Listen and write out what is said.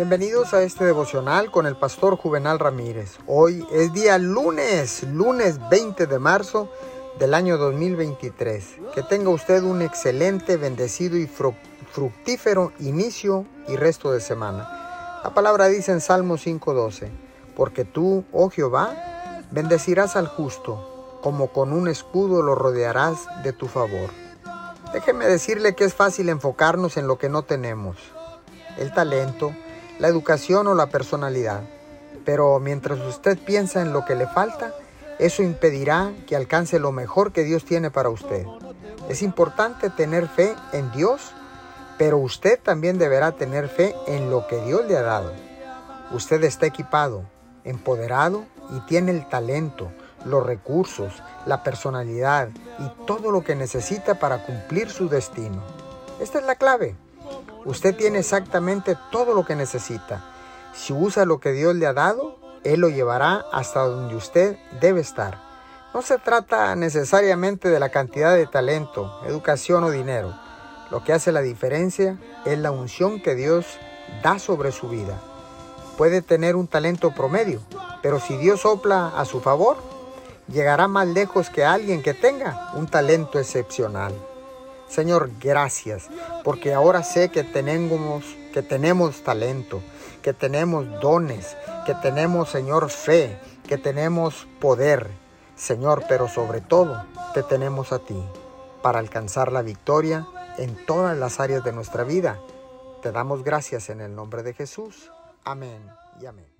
Bienvenidos a este devocional con el pastor Juvenal Ramírez. Hoy es día lunes, lunes 20 de marzo del año 2023. Que tenga usted un excelente, bendecido y fructífero inicio y resto de semana. La palabra dice en Salmo 5:12, porque tú, oh Jehová, bendecirás al justo, como con un escudo lo rodearás de tu favor. Déjeme decirle que es fácil enfocarnos en lo que no tenemos, el talento, la educación o la personalidad. Pero mientras usted piensa en lo que le falta, eso impedirá que alcance lo mejor que Dios tiene para usted. Es importante tener fe en Dios, pero usted también deberá tener fe en lo que Dios le ha dado. Usted está equipado, empoderado y tiene el talento, los recursos, la personalidad y todo lo que necesita para cumplir su destino. Esta es la clave. Usted tiene exactamente todo lo que necesita. Si usa lo que Dios le ha dado, Él lo llevará hasta donde usted debe estar. No se trata necesariamente de la cantidad de talento, educación o dinero. Lo que hace la diferencia es la unción que Dios da sobre su vida. Puede tener un talento promedio, pero si Dios sopla a su favor, llegará más lejos que alguien que tenga un talento excepcional. Señor, gracias, porque ahora sé que tenemos, que tenemos talento, que tenemos dones, que tenemos, Señor, fe, que tenemos poder. Señor, pero sobre todo te tenemos a ti para alcanzar la victoria en todas las áreas de nuestra vida. Te damos gracias en el nombre de Jesús. Amén y amén.